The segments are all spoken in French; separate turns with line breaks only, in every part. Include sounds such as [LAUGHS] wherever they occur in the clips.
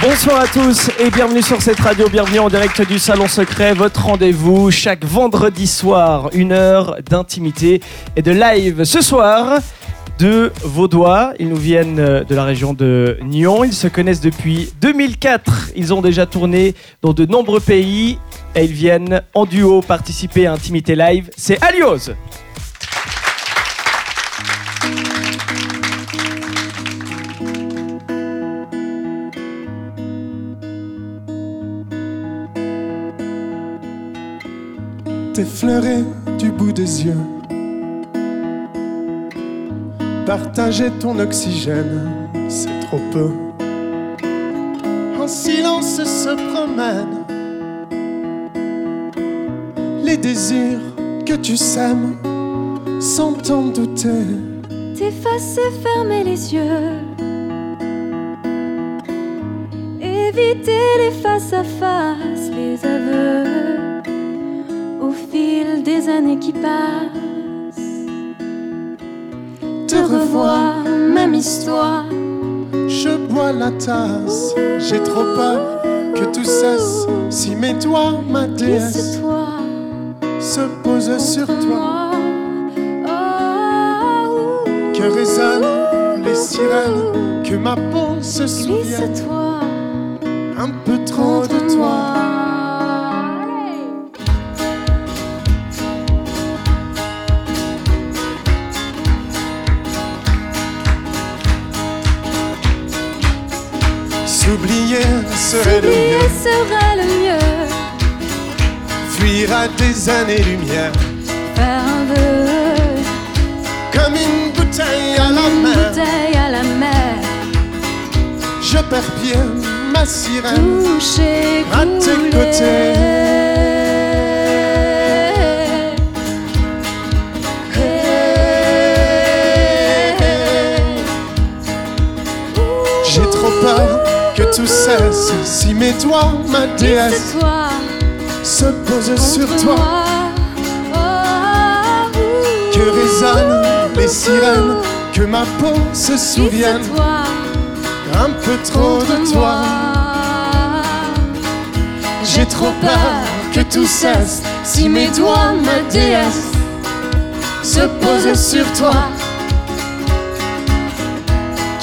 Bonsoir à tous et bienvenue sur cette radio, bienvenue en direct du Salon Secret, votre rendez-vous chaque vendredi soir, une heure d'intimité et de live. Ce soir, deux Vaudois, ils nous viennent de la région de Nyon, ils se connaissent depuis 2004, ils ont déjà tourné dans de nombreux pays et ils viennent en duo participer à Intimité Live, c'est Alios
t'effleurer du bout des yeux. Partager ton oxygène, c'est trop peu. En silence se promènent les désirs que tu sèmes sans t'en douter.
T'effacer, fermer les yeux. Éviter les face à face, les aveux au fil des années qui passent.
Te revoir,
même histoire.
je bois la tasse. J'ai trop peur que tout cesse. Si mes doigts, ma déesse,
Glisse-toi
se posent sur toi?
moi? Oh,
Que résonnent les sirènes, que ma peau se souvienne
Glisse-toi
un peu serait le mieux,
serait le mieux.
fuir à des années-lumière,
Faire un vœu,
comme une bouteille à la
une
main.
bouteille à la mer.
Je perds pied, ma sirène,
toucher,
À tes
couler.
côtés. Tout cesse. Si mes doigts, ma déesse, se posent
contre
sur toi,
moi. Oh,
que résonnent les sirènes, que ma peau se souvienne un peu trop de toi. J'ai trop peur que tout cesse. Si mes doigts, ma déesse, se posent sur toi,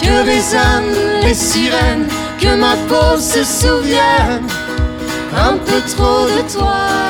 que résonnent les sirènes, que ma peau se souvienne un peu trop de toi.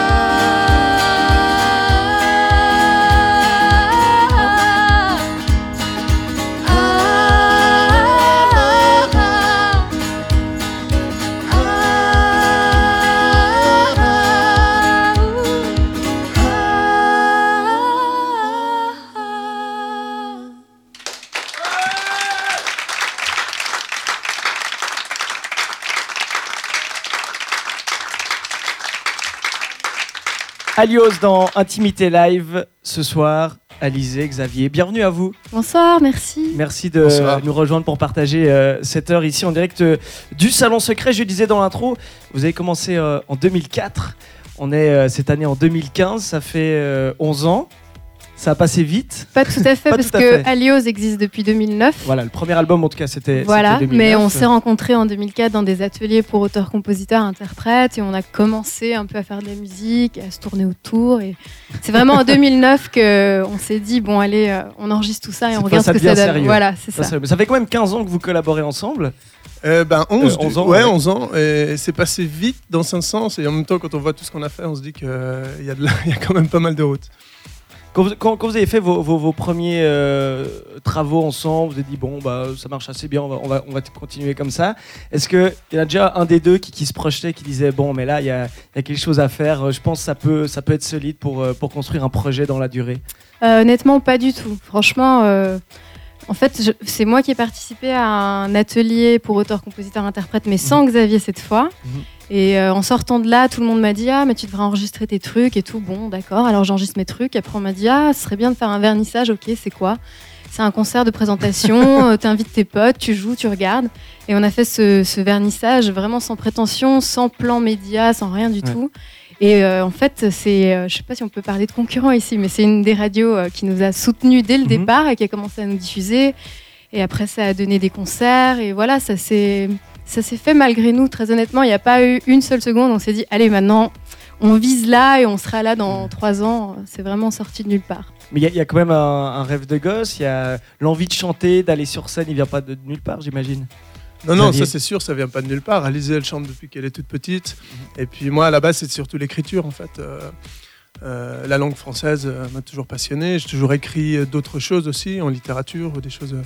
Alios dans Intimité Live ce soir. Alizé, Xavier, bienvenue à vous.
Bonsoir, merci.
Merci de
Bonsoir.
nous rejoindre pour partager euh, cette heure ici en direct euh, du Salon Secret. Je disais dans l'intro, vous avez commencé euh, en 2004. On est euh, cette année en 2015, ça fait euh, 11 ans. Ça a passé vite.
Pas tout à fait, [LAUGHS] parce
à
que
fait.
Alios existe depuis 2009.
Voilà, le premier album en tout cas c'était.
Voilà,
c'était 2009.
mais on s'est rencontrés en 2004 dans des ateliers pour auteurs, compositeurs, interprètes, et on a commencé un peu à faire de la musique, à se tourner autour. Et c'est vraiment en [LAUGHS] 2009 que on s'est dit bon allez, euh, on enregistre tout ça et on regarde ce que ça
devient
donne.
sérieux.
Voilà, c'est
Ça,
ça.
fait quand même 15 ans que vous collaborez ensemble.
Euh, ben 11,
Euh, 11
du-
ans,
ouais,
ouais.
11 ans. Et c'est passé vite dans un sens. Et en même temps, quand on voit tout ce qu'on a fait, on se dit qu'il y, a de la- [LAUGHS] il y a quand même pas mal de route.
Quand vous, quand- quand vous avez fait vos, vos- vos premiers euh, travaux ensemble, vous avez dit bon bah ça marche assez bien, on va, on va, on va continuer comme ça. Est-ce qu'il y en a déjà un des deux qui, qui se projetait, qui disait bon mais là il y a, il y a quelque chose à faire, je pense que ça peut, ça peut être solide pour, euh, pour construire un projet dans la durée?
Euh, honnêtement, pas du tout. Franchement, euh, en fait, c'est moi qui ai participé à un atelier pour auteurs, compositeurs, interprètes, mais sans Xavier cette fois.
Mhm.
Et euh, en sortant de là, tout le monde m'a dit Ah, mais tu devrais enregistrer tes trucs et tout. Bon, d'accord. Alors j'enregistre mes trucs. Après, on m'a dit Ah, ce serait bien de faire un vernissage. Ok, c'est quoi? C'est un concert de présentation. [LAUGHS] euh, T'invites tes potes, tu joues, tu regardes. Et on a fait ce, ce vernissage vraiment sans prétention, sans plan média, sans rien du
Ouais.
tout. Et euh, en fait, c'est, euh, je sais pas si on peut parler de concurrents ici, mais c'est une des radios euh, qui nous a soutenus dès le
Mhm.
départ et qui a commencé à nous diffuser. Et après, ça a donné des concerts. Et voilà, ça s'est, ça s'est fait malgré nous. Très honnêtement, il n'y a pas eu une seule seconde. On s'est dit, allez, maintenant, on vise là et on sera là dans trois ans. C'est vraiment sorti de nulle part.
Mais il y, a- il y a quand même un, un rêve de gosse, il y a l'envie de chanter, d'aller sur scène, il vient pas de, de nulle part, j'imagine.
Non, non, ça c'est sûr, ça vient pas de nulle part. Alizé, elle chante depuis qu'elle est toute petite.
Mhm.
Et puis moi, à la base, c'est surtout l'écriture, en fait. Euh, euh, la langue française euh, m'a toujours passionné. J'ai toujours écrit d'autres choses aussi, en littérature, ou des choses euh,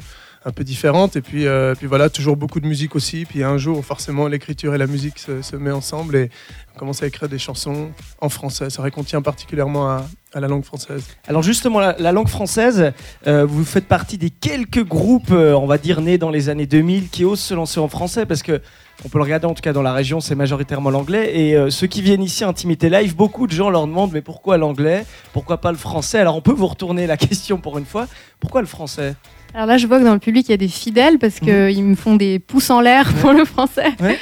un peu différentes. Et puis, euh, puis voilà, toujours beaucoup de musique aussi. Puis un jour, forcément, l'écriture et la musique se, se mettent ensemble et on commence à écrire des chansons en français. Ça tient particulièrement à, la langue française.
Alors justement, la, la langue française, euh, vous faites partie des quelques groupes, euh, on va dire, nés dans les années 2000 qui osent se lancer en français parce que on peut le regarder en tout cas dans la région, c'est majoritairement l'anglais. Et ceux qui viennent ici à Intimité Live, beaucoup de gens leur demandent mais pourquoi l'anglais? Pourquoi pas le français? Alors on peut vous retourner la [LAUGHS] question pour une fois. Pourquoi le français?
Alors là, je vois que dans le public, il y a des fidèles parce qu'ils me font des pouces en l'air pour le français.
Mhm. Ouais.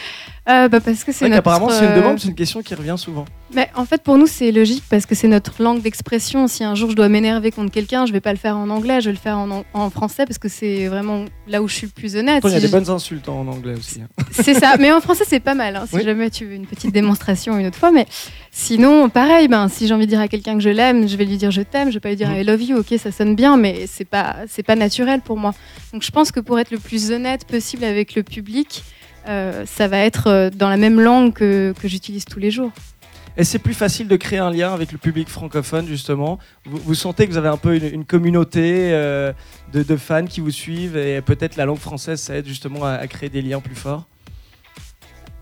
Euh, bah, parce que
C'est
notre.
qu'apparemment c'est une
euh,
demande, c'est une question qui revient souvent.
Mais en fait, pour nous, c'est logique parce que c'est notre langue d'expression. Si un jour je dois m'énerver contre quelqu'un, je vais pas le faire en anglais, je vais le faire en, en français parce que c'est vraiment là où je suis le plus honnête.
Il y a des bonnes insultes en anglais aussi. hein. [LAUGHS]
C'est ça, mais en français c'est pas mal. hein, si
Oui.
jamais tu veux une petite démonstration une autre fois, mais sinon pareil. Ben si j'ai envie de dire à quelqu'un que je l'aime, je vais lui dire je t'aime. Je vais pas lui dire
Mhm.
I love you. Ok, ça sonne bien, mais c'est pas c'est pas naturel pour moi. Donc je pense que pour être le plus honnête possible avec le public, euh, ça va être euh, dans la même langue que, que j'utilise tous les jours.
Et c'est plus facile de créer un lien avec le public francophone, justement. Vous, vous sentez que vous avez un peu une, une communauté euh, de, de fans qui vous suivent et peut-être la langue française, ça aide justement à, à créer des liens plus forts?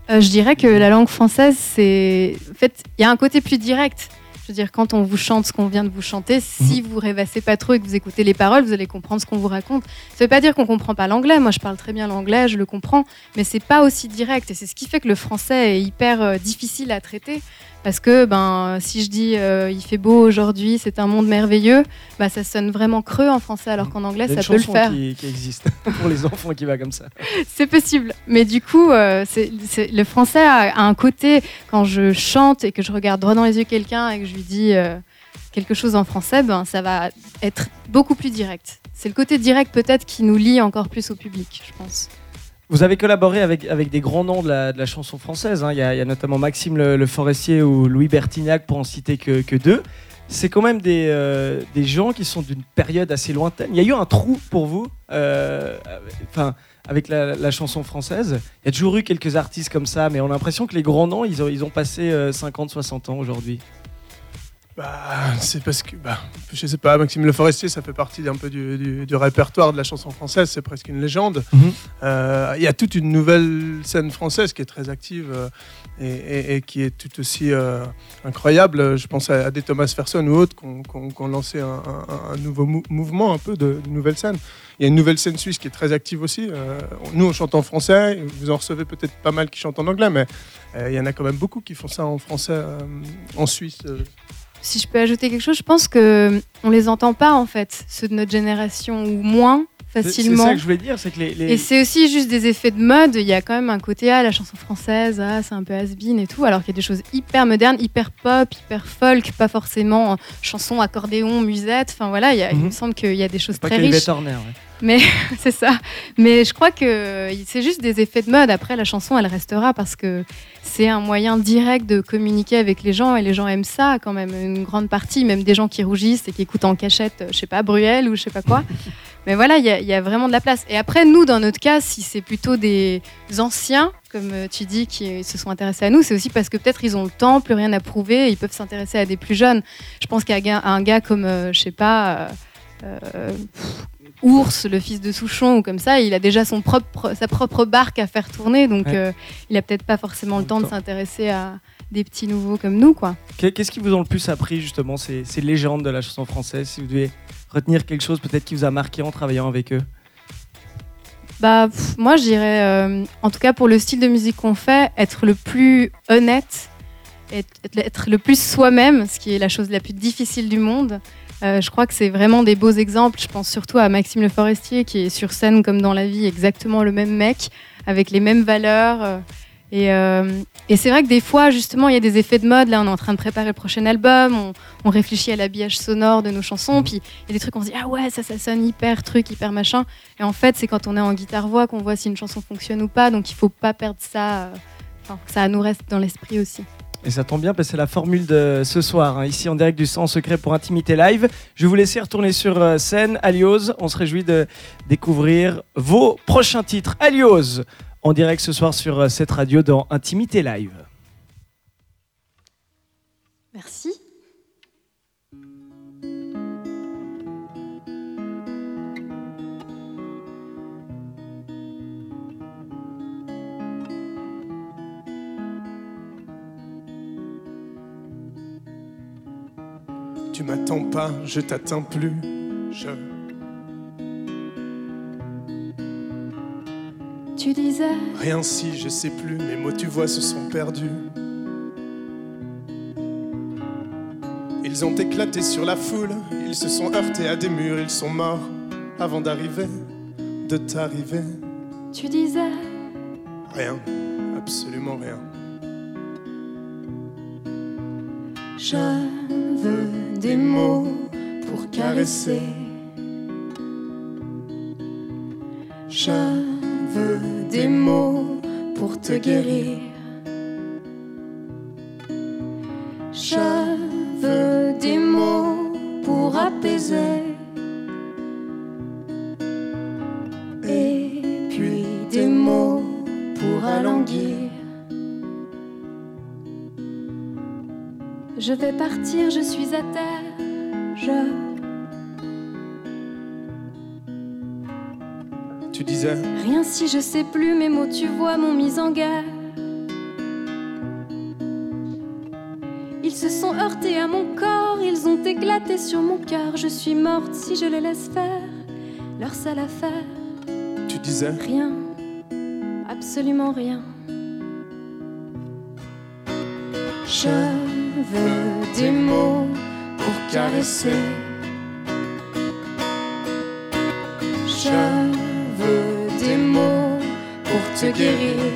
Euh, je dirais que la langue française, c'est. En fait, il y a un côté plus direct. Je veux dire, quand on vous chante ce qu'on vient de vous chanter, si vous rêvassez pas trop et que vous écoutez les paroles, vous allez comprendre ce qu'on vous raconte. Ça veut pas dire qu'on comprend pas l'anglais. Moi, je parle très bien l'anglais, je le comprends, mais c'est pas aussi direct. Et c'est ce qui fait que le français est hyper euh, difficile à traiter. Parce que ben, si je dis euh, il fait beau aujourd'hui, c'est un monde merveilleux, bah, ça sonne vraiment creux en français, alors qu'en anglais, ça peut le faire.
Qui, qui existe [LAUGHS] pour les enfants qui va comme ça. [LAUGHS]
C'est possible. Mais du coup, euh, c'est- c'est- le français a, a un côté, quand je chante et que je regarde droit dans les yeux quelqu'un et que je lui dis euh, quelque chose en français, ben, ça va être beaucoup plus direct. C'est le côté direct peut-être qui nous lie encore plus au public, je pense.
Vous avez collaboré avec, avec des grands noms de la, chanson française. hein. Il y, a, notamment Maxime le, Forestier ou Louis Bertignac, pour en citer que, deux. C'est quand même des, euh, des gens qui sont d'une période assez lointaine. Il y a eu un trou pour vous, euh, enfin, avec la, chanson française. Il y a toujours eu quelques artistes comme ça, mais on a l'impression que les grands noms, ils ont, ils ont passé euh, 50, 60 ans aujourd'hui.
Bah, c'est parce que, bah, je sais pas, Maxime Le Forestier, ça fait partie un peu du, du- du répertoire de la chanson française, c'est presque une légende.
Mhm.
Euh, Il y a toute une nouvelle scène française qui est très active euh, et, et- et qui est tout aussi euh, incroyable. Je pense à, à des Thomas Ferson ou autres qui ont, lancé un, un- un nouveau mou- mouvement un peu de, de nouvelle scène. Il y a une nouvelle scène suisse qui est très active aussi. Nous, on chante en français. Vous en recevez peut-être pas mal qui chantent en anglais, mais il y en a quand même beaucoup qui font ça en français en Suisse. Euh.
Si je peux ajouter quelque chose, je pense que on les entend pas en fait, ceux de notre génération ou moins
C'est- C'est
facilement.
ça que je voulais dire, c'est que les, les-
Et c'est aussi juste des effets de mode. Il y a quand même un côté, ah, la chanson française, ah, c'est un peu has-been et tout. Alors qu'il y a des choses hyper modernes, hyper pop, hyper folk, pas forcément euh, chanson, accordéon, musette. Enfin voilà, il, y a- il
Mhm.
me semble qu'il y a des choses
pas
très riches.
Ouais. [LAUGHS]
c'est ça. Mais je crois que c'est juste des effets de mode. Après, la chanson, elle restera parce que c'est un moyen direct de communiquer avec les gens et les gens aiment ça quand même. Une grande partie, même des gens qui rougissent et qui écoutent en cachette, euh, je sais pas, Bruel ou je sais pas quoi. [LAUGHS] Mais voilà, il y, a- il y a vraiment de la place. Et après, nous, dans notre cas, si c'est plutôt des anciens, comme euh, tu dis, qui se sont intéressés à nous, c'est aussi parce que peut-être ils ont le temps, plus rien à prouver, et ils peuvent s'intéresser à des plus jeunes. Je pense qu'à un gars- comme, euh, je sais pas, euh, Ours, le fils de Souchon, ou comme ça, il a déjà son propre, sa propre barque à faire tourner, donc
Ouais.
euh, il a peut-être pas forcément le temps de s'intéresser à des petits nouveaux comme nous, quoi.
Qu'est- Qu'est-ce qui vous ont le plus appris justement ces, ces légendes de la chanson française? Si vous devez retenir quelque chose peut-être qui vous a marqué en travaillant avec eux?
Bah, pff, moi, je dirais, euh, en tout cas pour le style de musique qu'on fait, être le plus honnête, être, être le plus soi-même, ce qui est la chose la plus difficile du monde. Euh, je crois que c'est vraiment des beaux exemples. Je pense surtout à Maxime Le Forestier, qui est sur scène comme dans la vie, exactement le même mec, avec les mêmes valeurs. euh, et, euh, et c'est vrai que des fois, justement, il y a des effets de mode. Là, on est en train de préparer le prochain album. On, on réfléchit à l'habillage sonore de nos chansons. Puis il y a des trucs, on se dit, ah ouais, ça, ça sonne hyper truc, hyper machin. Et en fait, c'est quand on est en guitare-voix qu'on voit si une chanson fonctionne ou pas. Donc il faut pas perdre ça. euh, que ça nous reste dans l'esprit aussi.
Et ça tombe bien parce que c'est la formule de ce soir, hein, ici en direct du Sang Secret pour Intimité Live. Je vais vous laisser retourner sur euh, scène. Alios, on se réjouit de découvrir vos prochains titres. Alios, en direct ce soir sur euh, cette radio dans Intimité Live.
Tu m'attends pas, je t'attends plus. Je
Tu disais,
rien si je sais plus, mes mots tu vois se sont perdus. Ils ont éclaté sur la foule, ils se sont heurtés à des murs, ils sont morts avant d'arriver, de t'arriver.
tu disais,
Rien, absolument rien.
je veux des mots pour caresser.
Je veux des mots pour te guérir.
Je vais partir, je suis à terre. Je
Tu disais,
Rien si je sais plus, mes mots tu vois m'ont mis en guerre. Ils se sont heurtés à mon corps, ils ont éclaté sur mon cœur. Je suis morte si je les laisse faire leur sale affaire.
tu disais,
Rien, absolument rien. Je veux des mots pour caresser. Je veux des mots pour te guérir.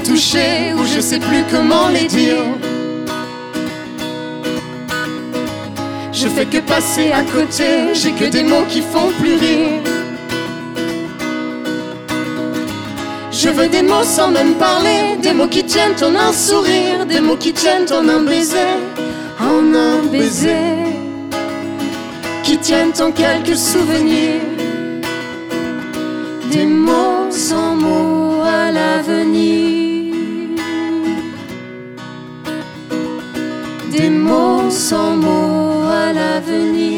Toucher, ou je sais plus comment les dire. Je fais que passer à côté, j'ai que des mots qui font plus rire. Je veux des mots sans même parler, des mots qui tiennent en un sourire, des mots qui tiennent en un baiser, en un baiser, qui tiennent en quelques souvenirs. Des mots sans mots à l'avenir. Des mots sans mots à l'avenir.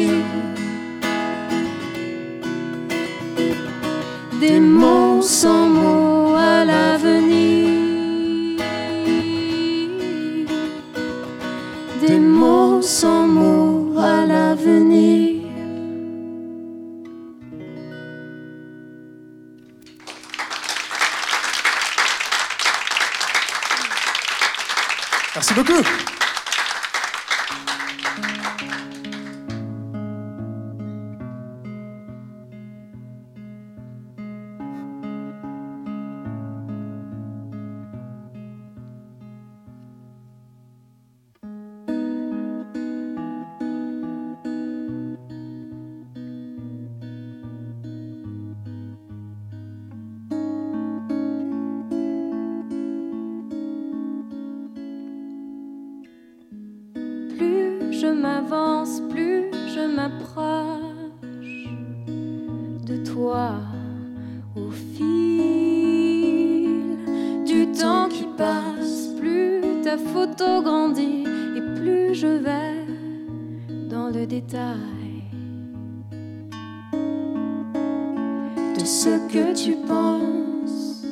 Que tu penses.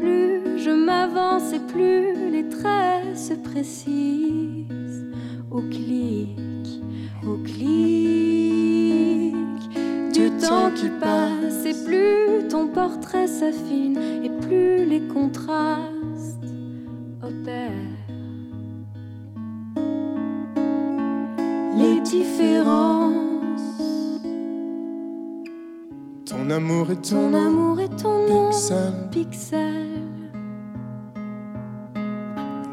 Plus je m'avance et plus les traits se précisent. Au clic, au clic du temps qui passe et plus ton portrait s'affine et plus les contrastes
Ton amour et ton
ton amour et ton nom,
Pixel,
pixel,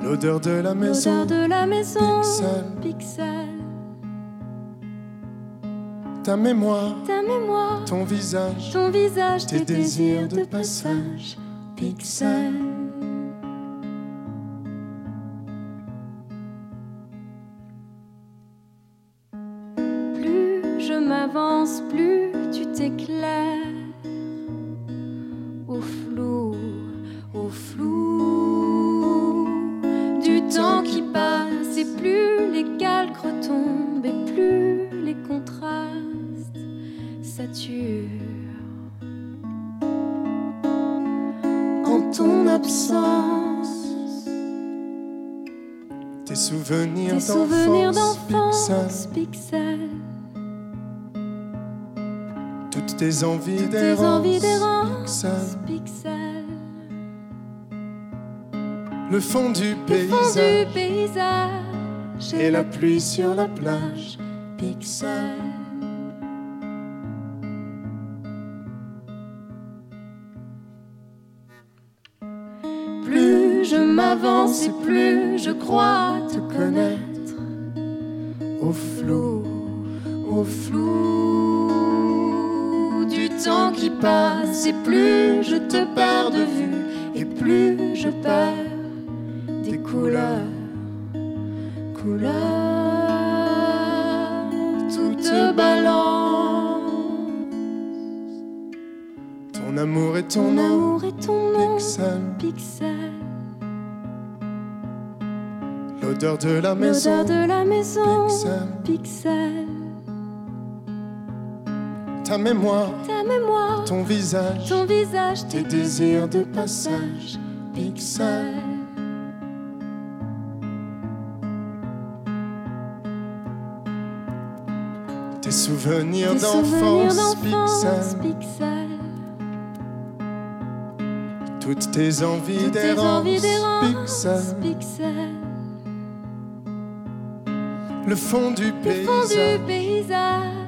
l'odeur de la maison.
de la maison,
Pixel,
pixel,
ta mémoire,
ta mémoire.
ton visage,
Ton visage,
tes
tes désirs de passage, pixel.
Tes envies d'errance, pixel. Le fond du paysage
paysage
et la pluie sur la plage,
pixel. Plus je m'avance et plus je crois te connaître.
au flou,
au flou temps qui passe et plus je te perds de vue et plus je perds des couleurs. Couleurs toutes balance
ton amour et ton
amour et ton nom
pixel,
pixel.
L'odeur de la maison,
l'odeur de la maison
pixel,
pixel
ta mémoire,
ta mémoire
ton visage,
ton visage
tes désirs de passage, pixel. Tes souvenirs d'enfance, pixel.
pixel.
Toutes tes envies d'errance, pixel.
pixel.
Le fond du
Le fond du
paysage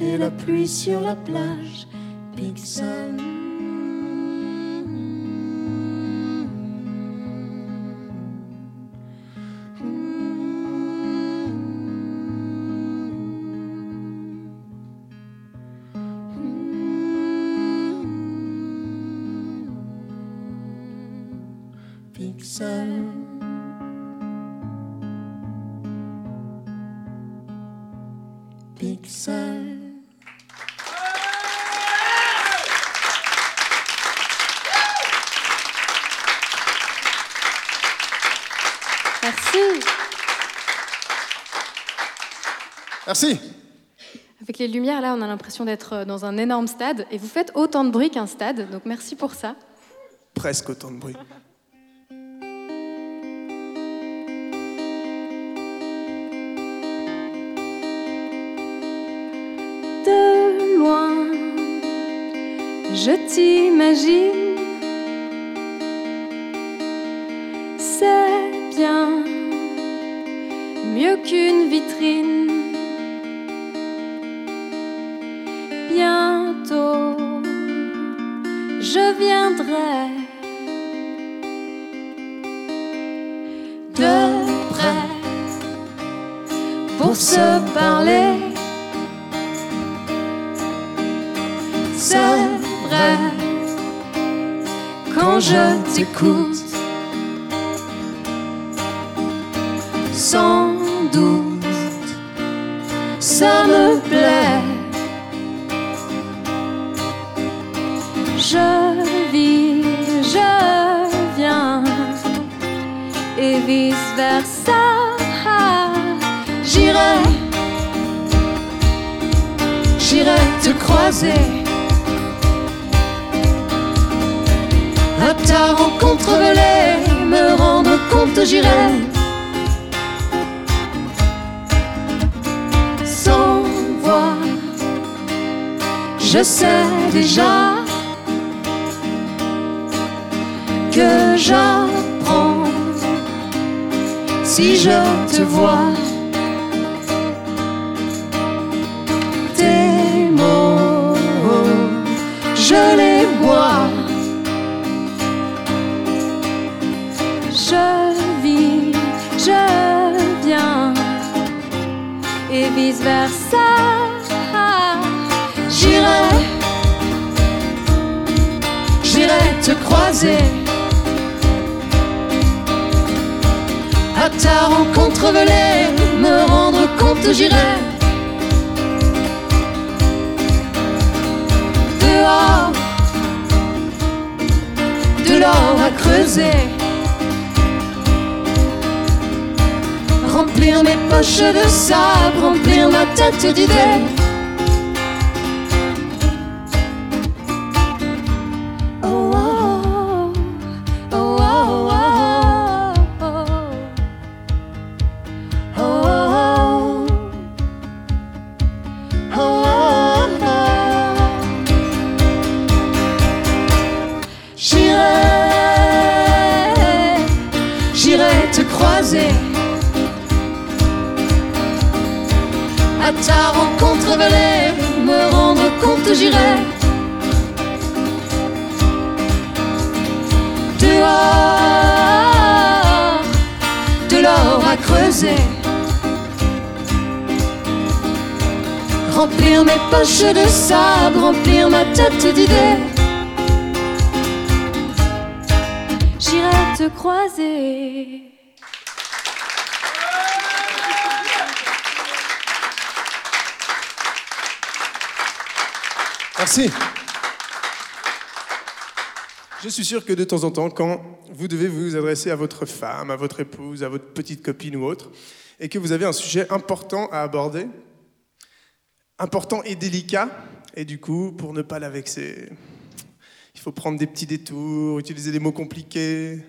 et la pluie sur la plage, pixel. Merci.
Avec les lumières, là, on a l'impression d'être euh, dans un énorme stade. Et vous faites autant de bruit qu'un stade, donc merci pour ça.
Presque autant de bruit.
De loin, je t'imagine. C'est bien mieux qu'une vitrine. De près pour se parler. C'est vrai quand je t'écoute. Sans doute, ça me plaît. Je vice versa. J'irai, J'irai te croiser. À ta rencontre me rendre compte, j'irai. Sans voix, je sais déjà que j'apprends si je te vois. Tes mots, je les bois.
Je vis, je viens, et vice versa.
J'irai, j'irai te croiser. À ta rencontre volée, me rendre compte, j'irai. Dehors, de l'or à creuser. Remplir mes poches de sable, remplir ma tête d'idées. De sable, remplir ma tête d'idées.
J'irai te croiser.
Merci. Je suis sûr que de temps en temps, quand vous devez vous adresser à votre femme, à votre épouse, à votre petite copine ou autre, et que vous avez un sujet important à aborder, important et délicat, et du coup, pour ne pas la vexer, il faut prendre des petits détours, utiliser des mots compliqués,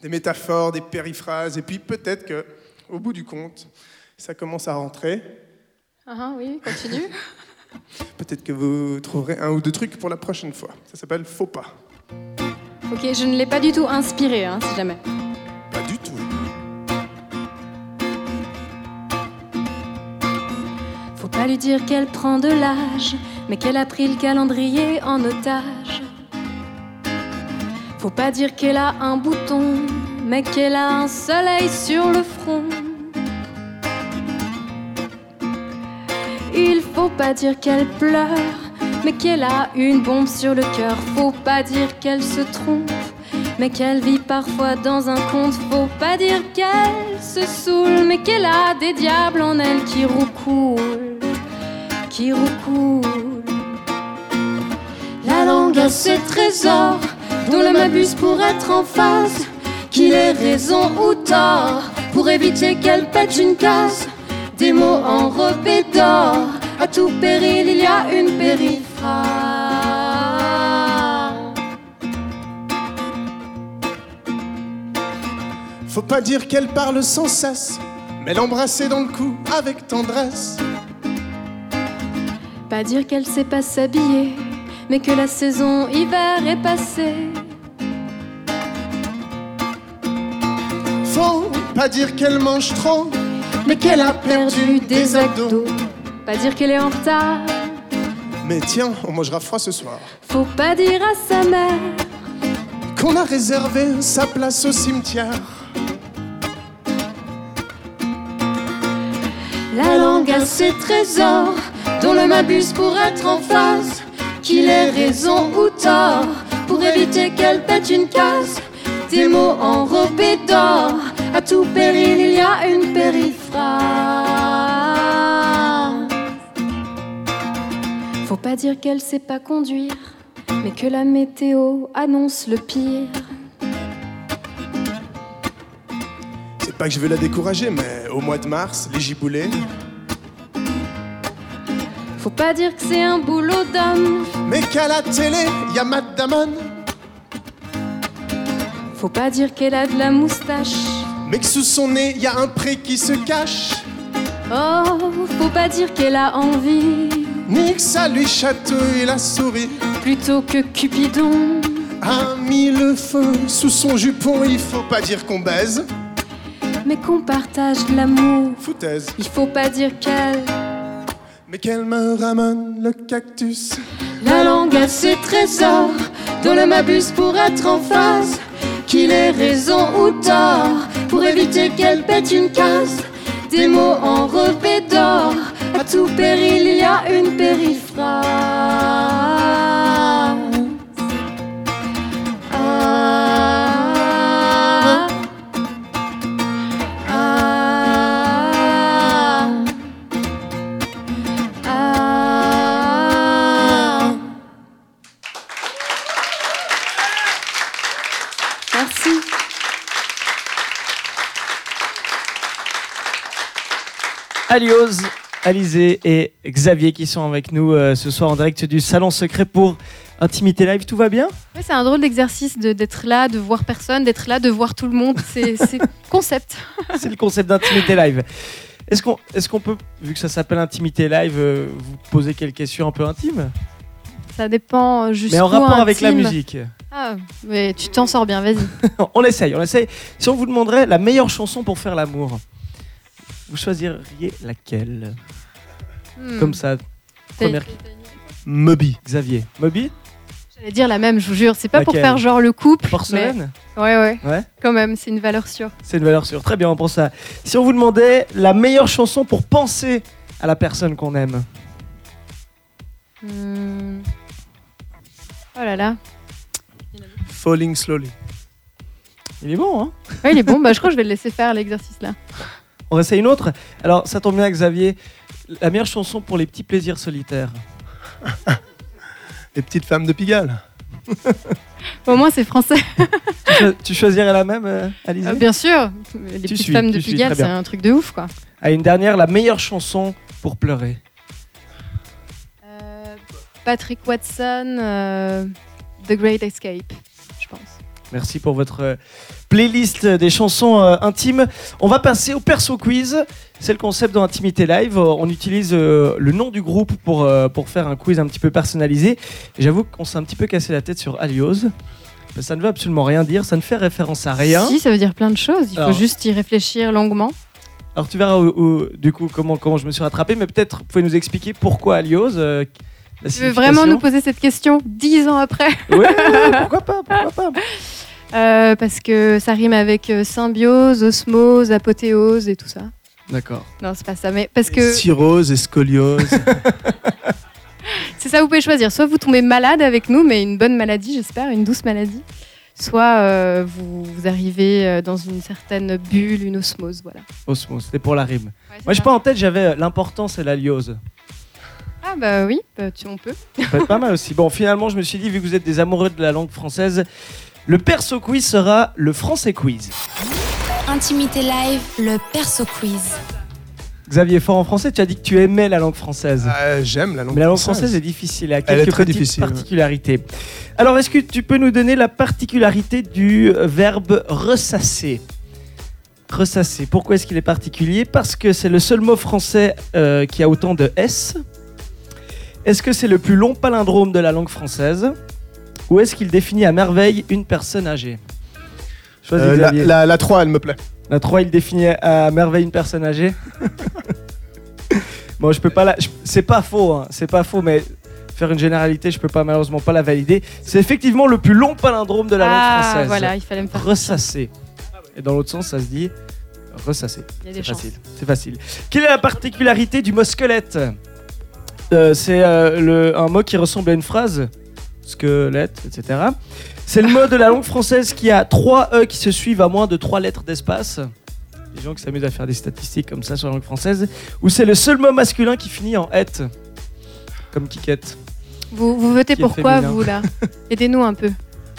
des métaphores, des périphrases, et puis peut-être que, au bout du compte, ça commence à rentrer.
Ah, ah, oui, continue. [LAUGHS]
Peut-être que vous trouverez un ou deux trucs pour la prochaine fois. Ça s'appelle faux pas.
Ok, je ne l'ai pas du tout inspiré, hein, si jamais. Faut pas lui dire qu'elle prend de l'âge, mais qu'elle a pris le calendrier en otage. Faut pas dire qu'elle a un bouton, mais qu'elle a un soleil sur le front. Il faut pas dire qu'elle pleure, mais qu'elle a une bombe sur le cœur. Faut pas dire qu'elle se trompe, mais qu'elle vit parfois dans un conte. Faut pas dire qu'elle se saoule, mais qu'elle a des diables en elle qui roucoulent, qui roucoulent.
La langue a ses trésors, dont l'homme abuse pour être en phase. Qu'il ait raison ou tort, pour éviter qu'elle pète une case. Des mots enrobés d'or, à tout péril il y a une périphrase.
Faut pas dire qu'elle parle sans cesse, mais l'embrasser dans le cou avec tendresse.
Pas dire qu'elle sait pas s'habiller, mais que la saison hiver est passée.
Faut pas dire qu'elle mange trop, mais qu'elle a perdu des abdos.
Pas dire qu'elle est en retard.
Mais tiens, on mangera froid ce soir.
Faut pas dire à sa mère
Qu'on a réservé sa place au cimetière.
La langue a ses trésors, dont l'homme abuse pour être en phase. Qu'il ait raison ou tort, pour éviter qu'elle pète une case. Des mots enrobés d'or, à tout péril il y a une périphrase.
Faut pas dire qu'elle sait pas conduire, mais que la météo annonce le pire.
C'est pas que je veux la décourager, mais au mois de mars, les giboulées.
Faut pas dire que c'est un boulot d'homme.
Mais qu'à la télé, y a Matt Damon.
Faut pas dire qu'elle a de la moustache.
Mais que sous son nez, y a un pré qui se cache.
Oh, faut pas dire qu'elle a envie.
Ni que ça lui chatouille la souris.
Plutôt que Cupidon.
A mis le feu sous son jupon, il faut pas dire qu'on baise.
Mais qu'on partage de l'amour.
Foutaise.
Il faut pas dire qu'elle.
Mais qu'elle me ramène le cactus?
La langue a ses trésors, dont le m'abuse pour être en phase. Qu'il ait raison ou tort, pour éviter qu'elle pète une case. Des mots enrobés d'or, à tout péril il y a une périphrase.
Aliose, Alizé et Xavier qui sont avec nous euh, ce soir en direct du Salon Secret pour Intimité Live. Tout va bien?
Ouais, c'est un drôle d'exercice de- d'être là, de voir personne, d'être là, de voir tout le monde. C'est [LAUGHS] c'est concept.
C'est le concept d'Intimité Live. Est-ce qu'on est qu'on peut, vu que ça s'appelle Intimité Live, euh, vous poser quelques questions un peu intimes?
Ça dépend jusqu'où
Mais en rapport avec la musique.
Ah, mais tu t'en sors bien, vas-y. [LAUGHS]
on essaye, on essaye. Si on vous demanderait la meilleure chanson pour faire l'amour, vous choisiriez laquelle
Hmm.
Comme ça, première-
Moby.
Xavier. Moby
J'allais dire la même, je vous jure. C'est pas pour faire genre le couple.
Porcelaine
mais- Ouais, ouais.
Ouais.
Quand même, c'est une valeur sûre.
C'est une valeur sûre. Très bien, on pense ça. Si on vous demandait la meilleure chanson pour penser à la personne qu'on aime
Hmm. Oh là là.
Falling slowly.
Il est bon, hein?
Ouais, il est bon. bah, je crois que je vais le laisser faire l'exercice là.
On essaye une autre Alors, ça tombe bien, Xavier. La meilleure chanson pour les petits plaisirs solitaires.
Les petites femmes de Pigalle.
Au moins, c'est français.
tu, cho- tu choisirais la même, euh, Alizé
Ah, bien sûr. Les petites
suis,
femmes de Pigalle, c'est un truc de ouf, quoi.
Ah, une dernière, la meilleure chanson pour pleurer.
Euh, Patrick Watson, euh, The Great Escape.
Merci pour votre euh, playlist des chansons euh, intimes. On va passer au perso quiz. C'est le concept d'Intimité Live. Euh, On utilise le nom du groupe pour, pour faire un quiz un petit peu personnalisé. J'avoue qu'on s'est un petit peu cassé la tête sur Alios. Mais Ça ne veut absolument rien dire, ça ne fait référence à rien.
Si, ça veut dire plein de choses. Il
Alors.
faut juste y réfléchir longuement.
Alors tu verras où- où- du coup comment, comment je me suis rattrapé, mais peut-être vous pouvez nous expliquer pourquoi Alios. euh,
Tu veux vraiment nous poser cette question dix ans après [LAUGHS]
ouais, [LAUGHS] pourquoi pas, pourquoi pas.
Euh, Parce que ça rime avec euh, symbiose, osmose, apothéose et tout ça.
D'accord.
Non, c'est pas ça, mais parce que
Cirrhose et scoliose. [LAUGHS]
c'est ça, vous pouvez choisir. Soit vous tombez malade avec nous, mais une bonne maladie, j'espère, une douce maladie. Soit euh, vous, vous arrivez dans une certaine bulle, une osmose, voilà.
Osmos, c'était pour la rime.
Ouais,
Moi je pas en tête, j'avais l'importance et l'aliose.
Ah bah oui, bah, tu, on peut.
Ça peut être pas mal aussi. Bon, finalement, je me suis dit, vu que vous êtes des amoureux de la langue française, le perso quiz sera le français quiz.
Intimité live, le perso quiz.
Xavier, fort en français, tu as dit que tu aimais la langue française.
Ah, J'aime la langue
Mais la langue française est difficile, elle a
Elle est
quelques
très
petites
difficile, ouais.
particularités. Alors, est-ce que tu peux nous donner la particularité du euh, verbe ressasser? Ressasser, pourquoi est-ce qu'il est particulier? Parce que c'est le seul mot français euh, qui a autant de S. Est-ce que c'est le plus long palindrome de la langue française Ou est-ce qu'il définit à merveille une personne âgée? Choisis,
Euh, la,
Xavier.
la, la 3, elle me plaît.
La 3, il définit à merveille une personne âgée? [LAUGHS] bon, je peux pas la... C'est pas faux, hein, c'est pas faux, mais faire une généralité, je peux pas malheureusement pas la valider. C'est effectivement le plus long palindrome de la langue
ah,
française.
voilà, il fallait me faire.
Ressasser. Et dans l'autre sens, ça se dit ressasser.
Il y a des
C'est facile. C'est facile. Quelle est la particularité du mot squelette Euh, C'est euh, le- un mot qui ressemble à une phrase. Squelette, etc. C'est le mot de la langue française qui a trois E qui se suivent à moins de trois lettres d'espace. Les gens qui s'amusent à faire des statistiques comme ça sur la langue française. Ou c'est le seul mot masculin qui finit en ette. Comme Kikette.
Vous, vous votez
Qui est
pourquoi,
féminin.
vous, là [LAUGHS] Aidez-nous un peu.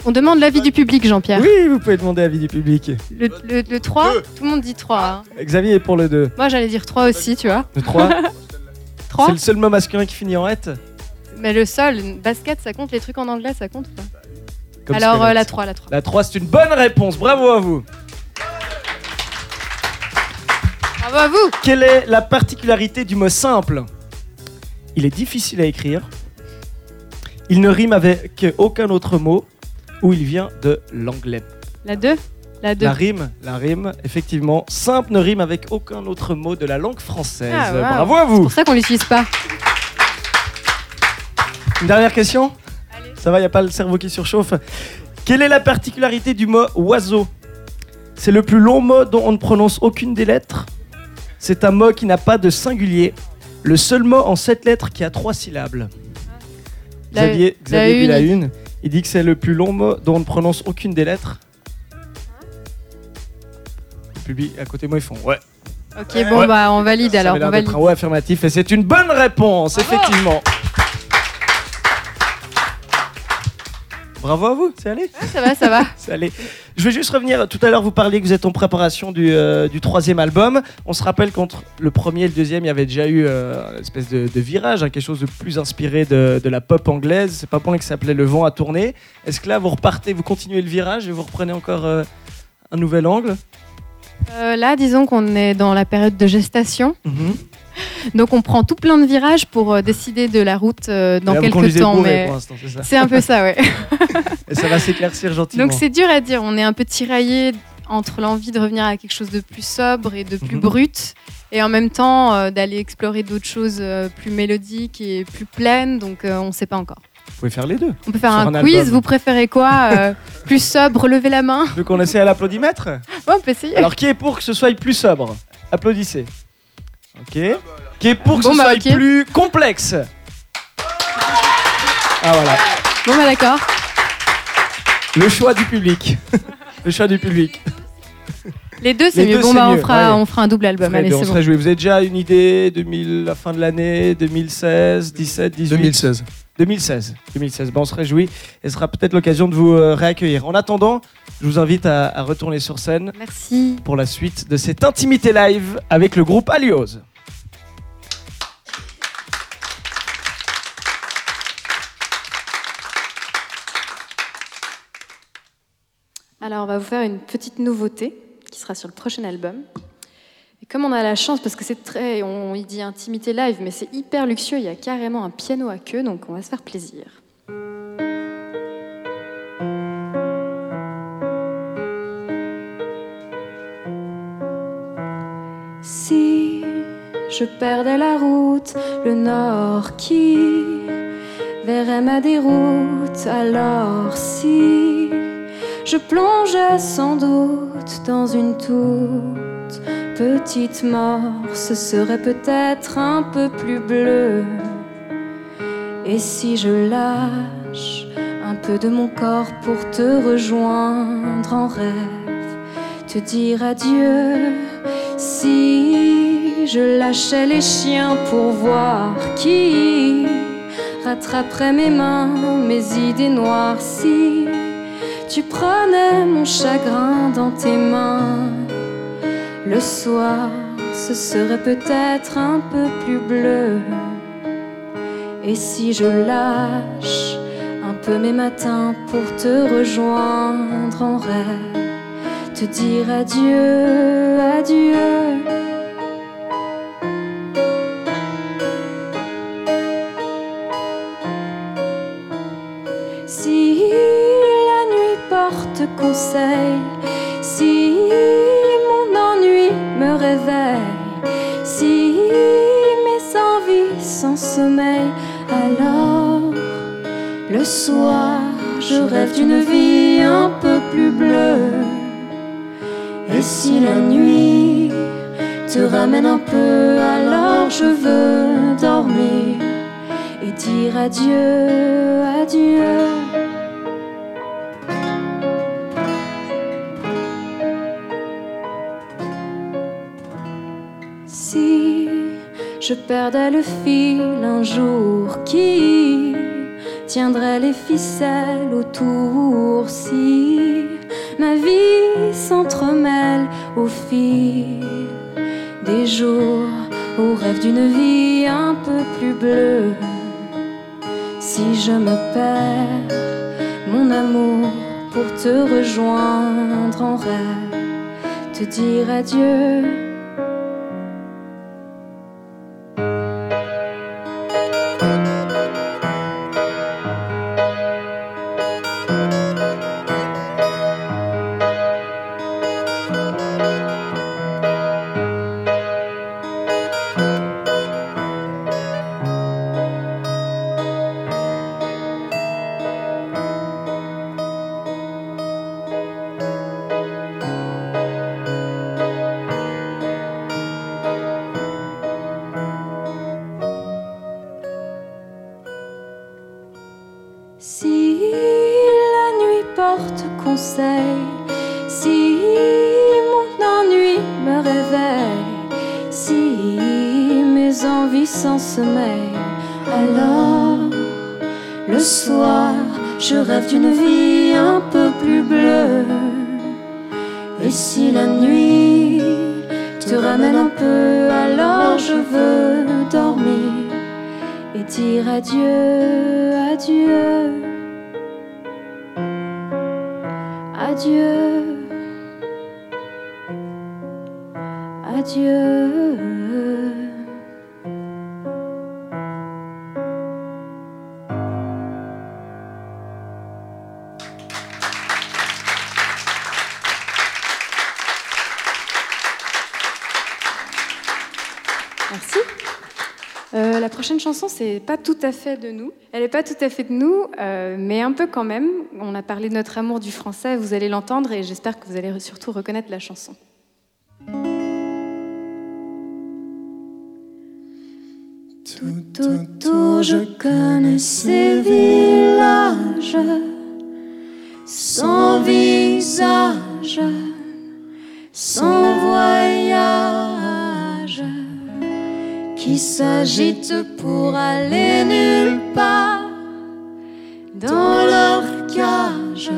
On demande l'avis du public, Jean-Pierre.
Oui, vous pouvez demander l'avis du public.
Le, le- le 3, tout le monde dit 3. hein.
Xavier est pour le 2.
Moi, j'allais dire 3 aussi, tu vois.
Le 3. [LAUGHS]
3
C'est le seul mot masculin qui finit en être
Mais le sol, une basket, ça compte Les trucs en anglais, ça compte ou pas
Comme
Alors, euh, la 3, la 3.
La 3, c'est une bonne réponse. Bravo à vous.
Bravo à vous
Quelle est la particularité du mot simple? Il est difficile à écrire. Il ne rime avec aucun autre mot ou il vient de l'anglais.
La 2 La 2.
La rime, la rime, effectivement. Simple ne rime avec aucun autre mot de la langue française.
Ah, wow.
Bravo à
C'est
vous.
pour ça qu'on l'utilise pas.
Une dernière question? Ça va, il n'y a pas le cerveau qui surchauffe. Quelle est la particularité du mot oiseau? C'est le plus long mot dont on ne prononce aucune des lettres? C'est un mot qui n'a pas de singulier. Le seul mot en sept lettres qui a trois syllabes.
La-
Xavier, Xavier la une. Il dit que c'est le plus long mot dont on ne prononce aucune des lettres. Public à côté de moi, ils font ouais.
Ok, bon, bah, on valide
Ça
alors. On valide.
un ouais affirmatif et c'est une bonne réponse, effectivement. Bravo à vous, c'est allé
Ouais, ça va, ça va. [LAUGHS]
C'est allé. Je vais juste revenir, tout à l'heure vous parliez que vous êtes en préparation du, euh, du troisième album. On se rappelle qu'entre le premier et le deuxième, il y avait déjà eu euh, une espèce de, de virage, hein, quelque chose de plus inspiré de, de la pop anglaise. C'est pas pour rien que ça s'appelait Le vent à tourner. Est-ce que là vous repartez, vous continuez le virage et vous reprenez encore euh, un nouvel angle?
Euh, là, disons qu'on est dans la période de gestation.
Mhm.
Donc, on prend tout plein de virages pour euh, décider de la route euh, dans quelques temps. Mais
c'est
un peu ça, ouais. [LAUGHS]
Et ça va s'éclaircir gentiment.
Donc, c'est dur à dire. On est un peu tiraillé entre l'envie de revenir à quelque chose de plus sobre et de plus
Mhm.
brut, et en même temps euh, d'aller explorer d'autres choses plus mélodiques et plus pleines. Donc, on ne sait pas encore.
Vous pouvez faire les deux.
On peut faire un,
un
quiz.
album.
Vous préférez quoi euh, [LAUGHS] Plus sobre, levez la main.
Veux qu'on essaie à l'applaudimètre
Ouais, on peut essayer.
Alors, qui est pour que ce soit plus sobre? Applaudissez. Ok. Qui est pour que
Bon,
ce
bah,
soit
ok.
plus complexe? Ah voilà.
Bon, bah d'accord.
Le choix du public. [LAUGHS] Le choix du public.
Les deux, c'est mieux.
deux,
Bon, bah, on fera,
ouais.
on fera un double album. Allez,
on
bon.
Vous avez déjà une idée 2000, la fin de l'année 2016, 17, 18
2016.
2016. 2016. Bon, on se réjouit et ce sera peut-être l'occasion de vous euh, réaccueillir. En attendant, je vous invite à, à retourner sur scène
Merci.
pour la suite de cette intimité live avec le groupe Alios.
Alors, on va vous faire une petite nouveauté qui sera sur le prochain album. Et comme on a la chance, parce que c'est très, on y dit intimité live, mais c'est hyper luxueux, il y a carrément un piano à queue, donc on va se faire plaisir. Si je perdais la route, le nord qui verrait ma déroute, alors si je plongeais sans doute dans une toute petite mort, ce serait peut-être un peu plus bleu. Et si je lâche un peu de mon corps pour te rejoindre en rêve, te dire adieu, si je lâchais les chiens pour voir qui rattraperait mes mains, mes idées noires, si tu prenais mon chagrin dans tes mains. Le soir, ce serait peut-être un peu plus bleu. Et si je lâche un peu mes matins pour te rejoindre en rêve, te dire adieu, adieu. D'une vie un peu plus bleue. Et si la nuit te ramène un peu, alors je veux dormir et dire adieu, adieu. Si je perdais le fil un jour, qui tiendrait les ficelles autour si ma vie s'entremêle au fil des jours au rêve d'une vie un peu plus bleue. Si je me perds, mon amour, pour te rejoindre en rêve, te dire adieu. D'une vie un peu plus bleue. Et si la nuit te ramène un peu, alors je veux dormir et dire adieu, adieu, prochaine chanson, c'est pas tout à fait de nous. Elle n'est pas tout à fait de nous, euh, mais un peu quand même. On a parlé de notre amour du français, vous allez l'entendre et j'espère que vous allez surtout reconnaître la chanson. Tout autour, je connais ces villages sans visage, sans voyage qui s'agitent pour aller nulle part. Dans leur cage,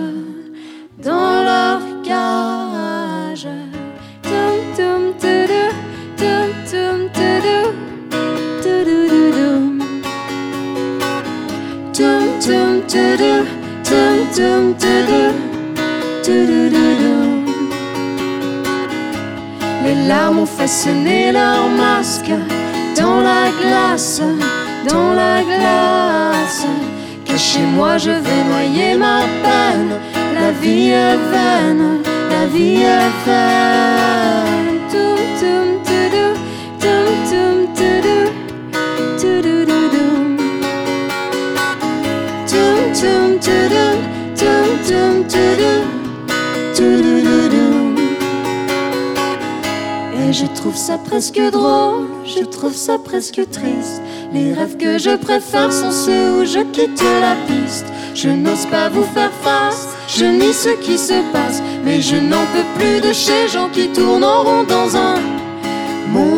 dans leur cage. Les larmes ont façonné leur masque dans la glace, dans la glace. chez moi je vais noyer ma peine. La vie est vaine, la vie est vaine. Et je trouve ça presque drôle je trouve ça presque triste. Les rêves que je préfère sont ceux où je quitte la piste. Je n'ose pas vous faire face, je nie ce qui se passe, mais je n'en peux plus de ces gens qui tournent en rond dans un monde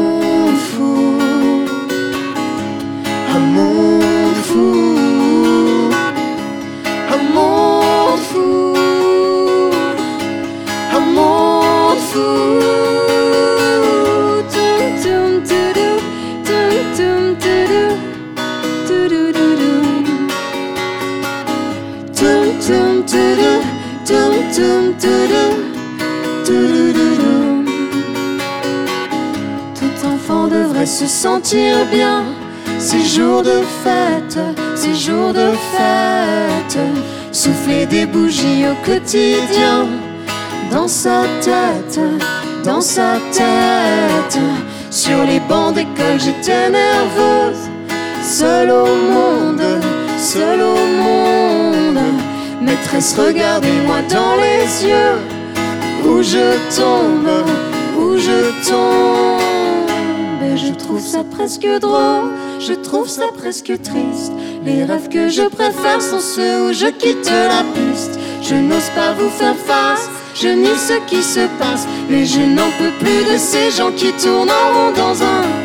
des bougies au quotidien. Dans sa tête, dans sa tête. Sur les bancs d'école, j'étais nerveuse. Seule au monde, seule au monde. Maîtresse, regardez-moi dans les yeux. Où je tombe, où je tombe. Et je trouve ça presque drôle, je trouve ça presque triste. Les rêves que je préfère sont ceux où je quitte la piste. Je n'ose pas vous faire face, je nie ce qui se passe. Mais je n'en peux plus de ces gens qui tournent en rond dans un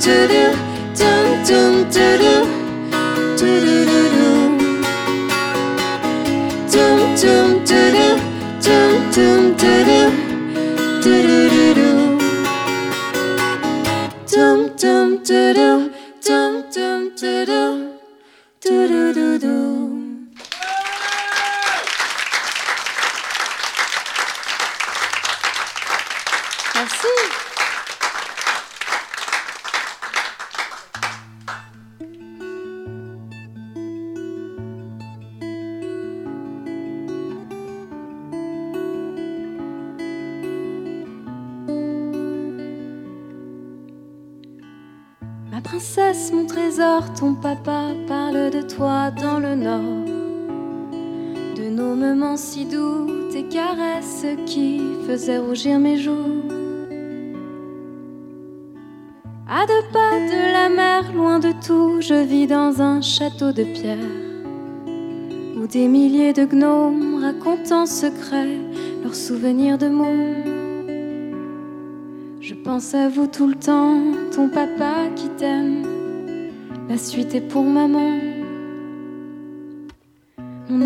to do. Qui faisaient rougir mes joues. À deux pas de la mer, loin de tout, je vis dans un château de pierre. Où des milliers de gnomes racontent en secret leurs souvenirs de mômes. Je pense à vous tout le temps, ton papa qui t'aime. La suite est pour maman.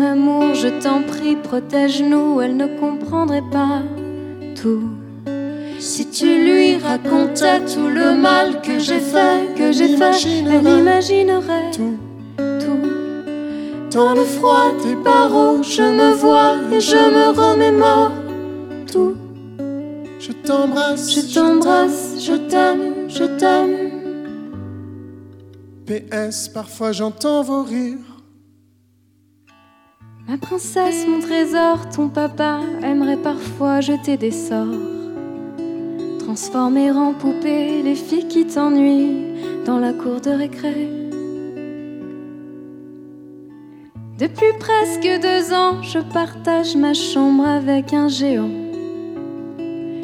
Amour, je t'en prie, protège-nous, elle ne comprendrait pas tout. Si tu lui racontais tout le mal que j'ai fait, que j'ai fait, elle imaginerait
Tout.
tout.
Dans le froid des barreaux, je me vois et je me remémore tout.
Je t'embrasse,
Je t'embrasse, je t'aime, je t'aime.
PS, parfois j'entends vos rires.
Ma princesse, mon trésor, ton papa aimerait parfois jeter des sorts. Transformer en poupée les filles qui t'ennuient dans la cour de récré. Depuis presque deux ans, je partage ma chambre avec un géant.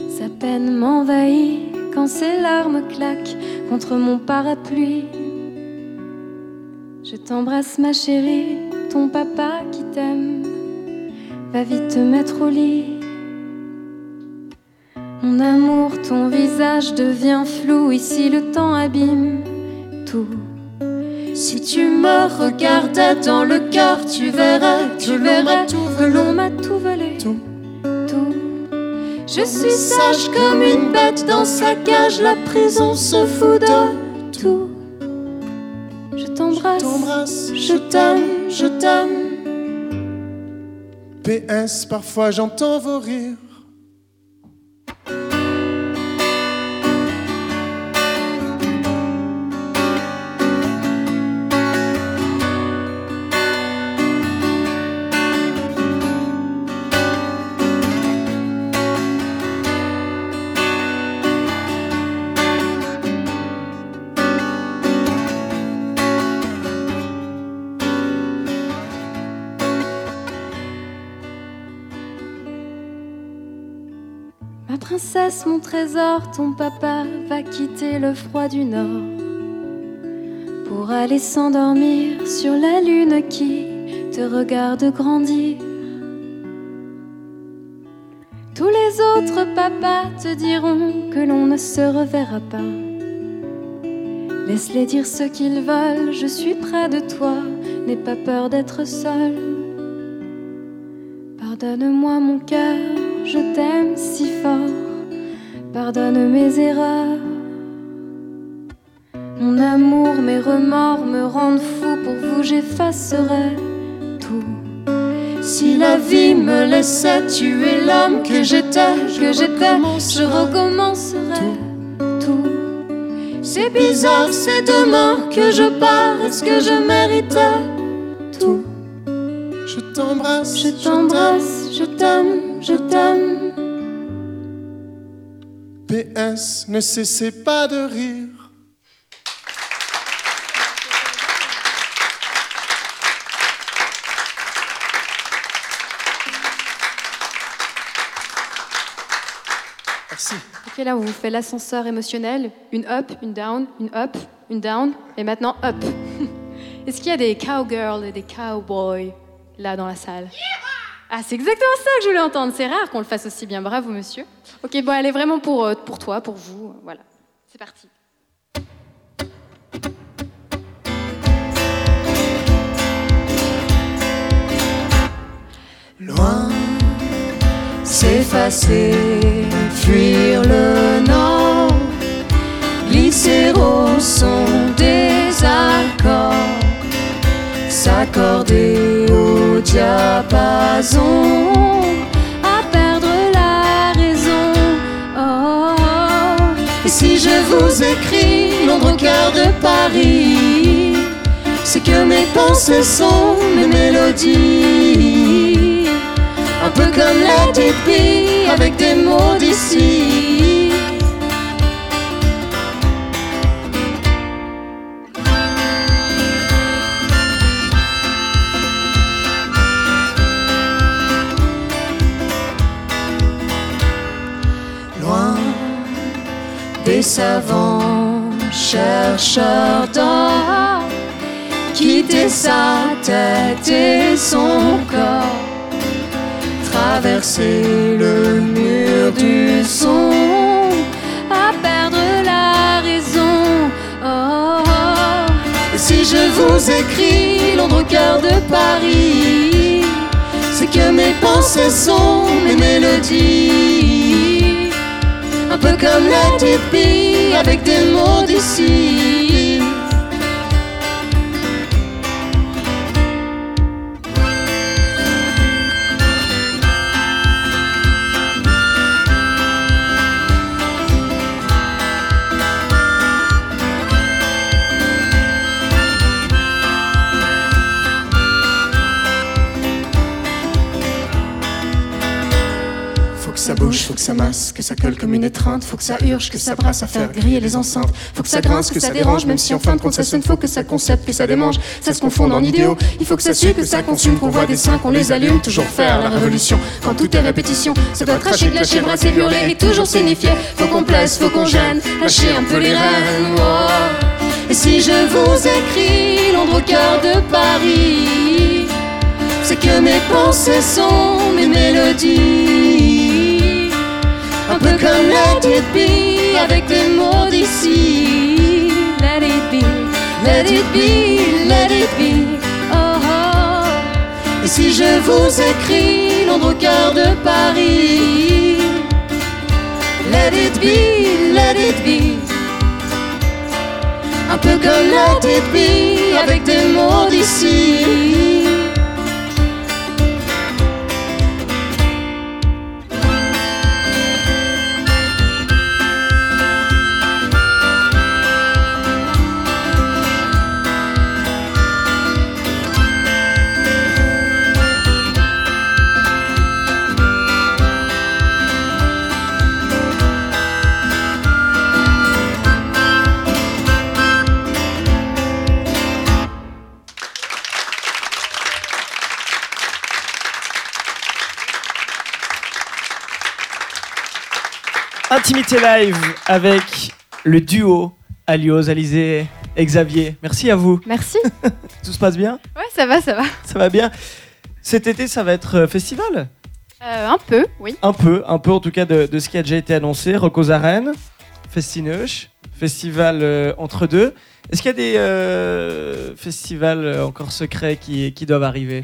Sa peine m'envahit quand ses larmes claquent contre mon parapluie. Je t'embrasse ma chérie, ton papa qui t'aime va vite te mettre au lit. Mon amour, ton visage devient flou, ici le temps abîme tout.
Si tu me regardais dans le cœur, tu verrais, tu verrais
que l'on m'a tout volé,
Tout.
tout.
Je suis sage comme une bête dans sa cage, la prison se fout de
tout. Je T'embrasse,
Je t'aime, je t'aime.
PS, parfois j'entends vos rires.
Mon trésor, ton papa va quitter le froid du nord pour aller s'endormir sur la lune qui te regarde grandir. Tous les autres papas te diront que l'on ne se reverra pas. Laisse-les dire ce qu'ils veulent, je suis près de toi, n'aie pas peur d'être seul. Pardonne-moi mon cœur, je t'aime si fort. Pardonne mes erreurs. Mon amour, mes remords me rendent fou. Pour vous, j'effacerai tout.
Si la vie me laissait tuer l'homme que j'étais,
Que j'étais, je recommencerai tout.
C'est bizarre, c'est demain que je pars. Est-ce que je méritais
Tout?
Je t'embrasse,
Je t'embrasse, je t'aime, je t'aime.
PS, ne cessez pas de rire. Merci.
Ok, là, on vous fait l'ascenseur émotionnel. Une up, une down, une up, une down, et maintenant up. [LAUGHS] Est-ce qu'il y a des cowgirls et des cowboys là dans la salle? Ah, c'est exactement ça que je voulais entendre. C'est rare qu'on le fasse aussi bien. Bravo, monsieur. Ok, bon, elle est vraiment pour, euh, pour toi, pour vous. Voilà. C'est parti.
Loin, s'effacer, fuir le nord, glisser au son des accords, s'accorder au diapason, à perdre la raison. Oh. Et si je vous écris Londres au cœur de Paris, c'est que mes pensées sont mes mélodies. Un peu comme la Be avec des mots d'ici. Des savants chercheurs d'or, quitter sa tête et son corps traverser le mur du son, à perdre la raison. Oh, si je vous écris Londres au cœur de Paris, c'est que mes pensées sont mes mélodies. Un peu comme la Be avec des mots d'ici. Que ça colle comme une étreinte, faut que ça urge, que ça brasse à faire griller les enceintes, faut que ça grince, que ça dérange, même si en fin de compte ça sonne, faut que ça concepte, que ça démange, ça se confond en idéaux, il faut que ça sue, que ça consume, qu'on voit des seins, qu'on les allume, toujours faire la révolution, quand tout est répétition, ça doit cracher, lâcher, brasser, hurler et toujours signifier, faut qu'on plaise, faut qu'on gêne, lâcher un peu les rênes, oh. Et si je vous écris Londres au cœur de Paris, c'est que mes pensées sont mes mélodies. Un peu comme Let It Be avec des mots d'ici. Let it be, let it be, let it be. Oh, oh. Et si je vous écris Londres au cœur de Paris, let it be, let it be. Un peu comme Let It Be avec des mots d'ici.
Intimité live avec le duo Alios, Alizé et Xavier. Merci à vous.
Merci. [LAUGHS]
Tout se passe bien?
Ouais, ça va, ça va.
Ça va bien? Cet été, ça va être euh, festival?
Euh, un peu, oui.
Un peu, un peu en tout cas de, de ce qui a déjà été annoncé. Rock aux arènes, Festineuch, festival euh, entre deux. Est-ce qu'il y a des euh, festivals encore secrets qui, qui doivent arriver?